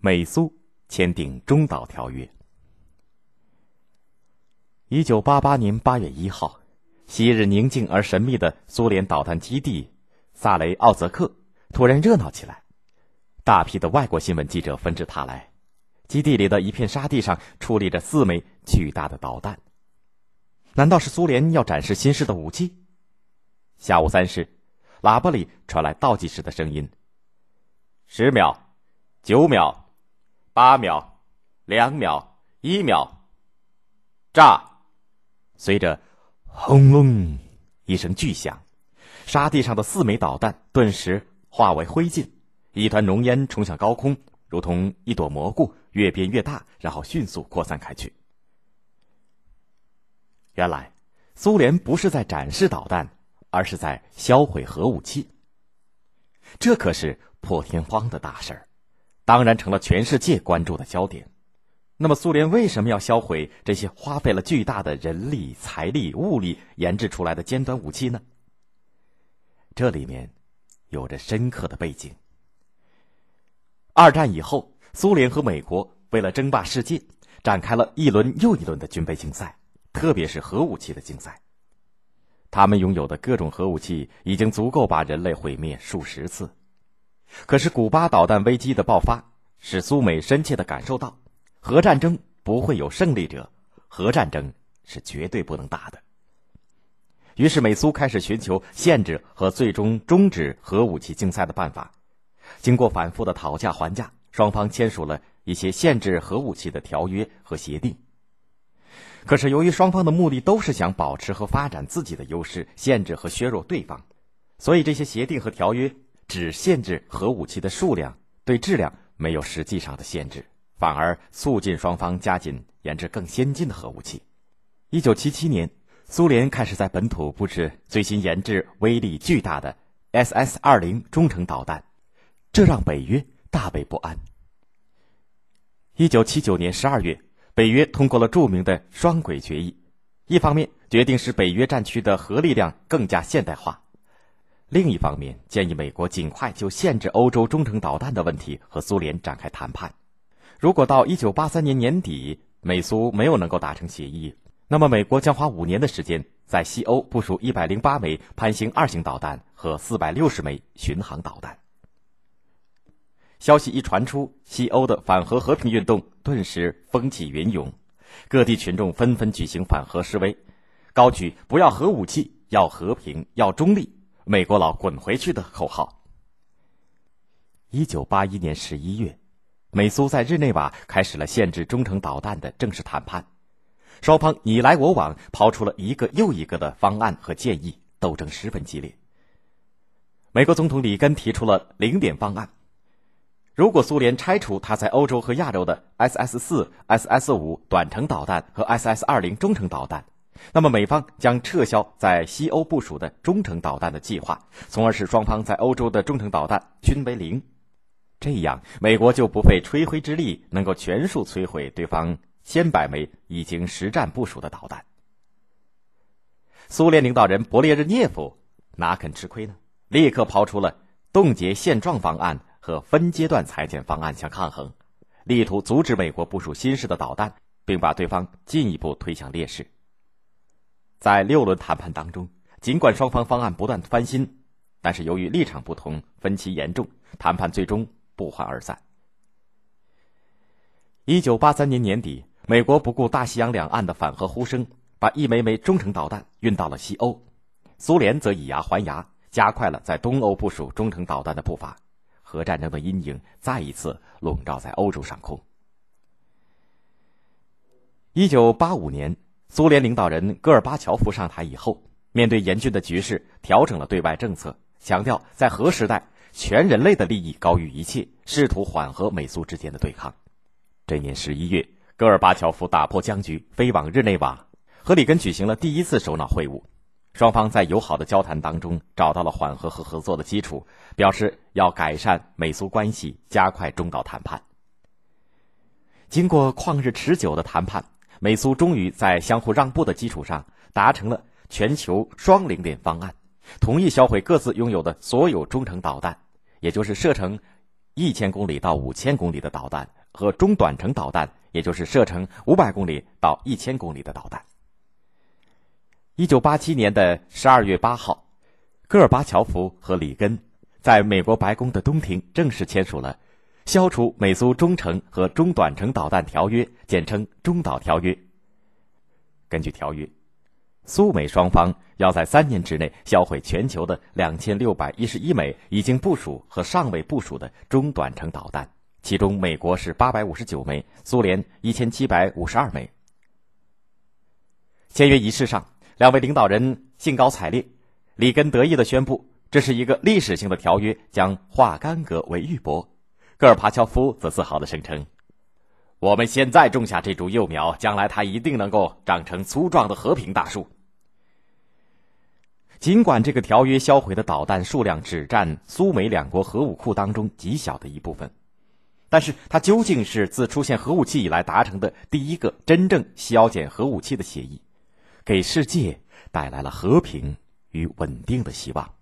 美苏签订中导条约。一九八八年八月一号，昔日宁静而神秘的苏联导弹基地萨雷奥泽克突然热闹起来，大批的外国新闻记者纷至沓来。基地里的一片沙地上矗立着四枚巨大的导弹，难道是苏联要展示新式的武器？下午三时，喇叭里传来倒计时的声音：十秒、九秒、八秒、两秒、一秒，炸！随着轰隆一声巨响，沙地上的四枚导弹顿时化为灰烬，一团浓烟冲向高空，如同一朵蘑菇。越变越大，然后迅速扩散开去。原来，苏联不是在展示导弹，而是在销毁核武器。这可是破天荒的大事儿，当然成了全世界关注的焦点。那么，苏联为什么要销毁这些花费了巨大的人力、财力、物力研制出来的尖端武器呢？这里面有着深刻的背景。二战以后。苏联和美国为了争霸世界，展开了一轮又一轮的军备竞赛，特别是核武器的竞赛。他们拥有的各种核武器已经足够把人类毁灭数十次。可是，古巴导弹危机的爆发使苏美深切的感受到，核战争不会有胜利者，核战争是绝对不能打的。于是，美苏开始寻求限制和最终终止核武器竞赛的办法。经过反复的讨价还价。双方签署了一些限制核武器的条约和协定。可是，由于双方的目的都是想保持和发展自己的优势，限制和削弱对方，所以这些协定和条约只限制核武器的数量，对质量没有实际上的限制，反而促进双方加紧研制更先进的核武器。一九七七年，苏联开始在本土布置最新研制、威力巨大的 SS 二零中程导弹，这让北约。大为不安。一九七九年十二月，北约通过了著名的双轨决议，一方面决定使北约战区的核力量更加现代化，另一方面建议美国尽快就限制欧洲中程导弹的问题和苏联展开谈判。如果到一九八三年年底美苏没有能够达成协议，那么美国将花五年的时间在西欧部署一百零八枚潘兴二型导弹和四百六十枚巡航导弹。消息一传出，西欧的反核和平运动顿时风起云涌，各地群众纷纷举行反核示威，高举“不要核武器，要和平，要中立，美国佬滚回去”的口号。一九八一年十一月，美苏在日内瓦开始了限制中程导弹的正式谈判，双方你来我往，抛出了一个又一个的方案和建议，斗争十分激烈。美国总统里根提出了零点方案。如果苏联拆除它在欧洲和亚洲的 SS 四、SS 五短程导弹和 SS 二零中程导弹，那么美方将撤销在西欧部署的中程导弹的计划，从而使双方在欧洲的中程导弹均为零。这样，美国就不费吹灰之力能够全数摧毁对方千百枚已经实战部署的导弹。苏联领导人勃列日涅夫哪肯吃亏呢？立刻抛出了冻结现状方案。和分阶段裁减方案相抗衡，力图阻止美国部署新式的导弹，并把对方进一步推向劣势。在六轮谈判当中，尽管双方方案不断翻新，但是由于立场不同，分歧严重，谈判最终不欢而散。一九八三年年底，美国不顾大西洋两岸的反核呼声，把一枚枚中程导弹运到了西欧，苏联则以牙还牙，加快了在东欧部署中程导弹的步伐。核战争的阴影再一次笼罩在欧洲上空。一九八五年，苏联领导人戈尔巴乔夫上台以后，面对严峻的局势，调整了对外政策，强调在核时代，全人类的利益高于一切，试图缓和美苏之间的对抗。这年十一月，戈尔巴乔夫打破僵局，飞往日内瓦，和里根举行了第一次首脑会晤。双方在友好的交谈当中找到了缓和和合作的基础，表示要改善美苏关系，加快中导谈判。经过旷日持久的谈判，美苏终于在相互让步的基础上达成了全球双零点方案，同意销毁各自拥有的所有中程导弹，也就是射程一千公里到五千公里的导弹和中短程导弹，也就是射程五百公里到一千公里的导弹。一九八七年的十二月八号，戈尔巴乔夫和里根在美国白宫的东庭正式签署了《消除美苏中程和中短程导弹条约》，简称“中导条约”。根据条约，苏美双方要在三年之内销毁全球的两千六百一十一枚已经部署和尚未部署的中短程导弹，其中美国是八百五十九枚，苏联一千七百五十二枚。签约仪式上，两位领导人兴高采烈，里根得意地宣布，这是一个历史性的条约，将化干戈为玉帛。戈尔巴乔夫则自豪地声称。我们现在种下这株幼苗，将来它一定能够长成粗壮的和平大树。尽管这个条约销毁的导弹数量只占苏美两国核武库当中极小的一部分，但是它究竟是自出现核武器以来达成的第一个真正削减核武器的协议，给世界带来了和平与稳定的希望。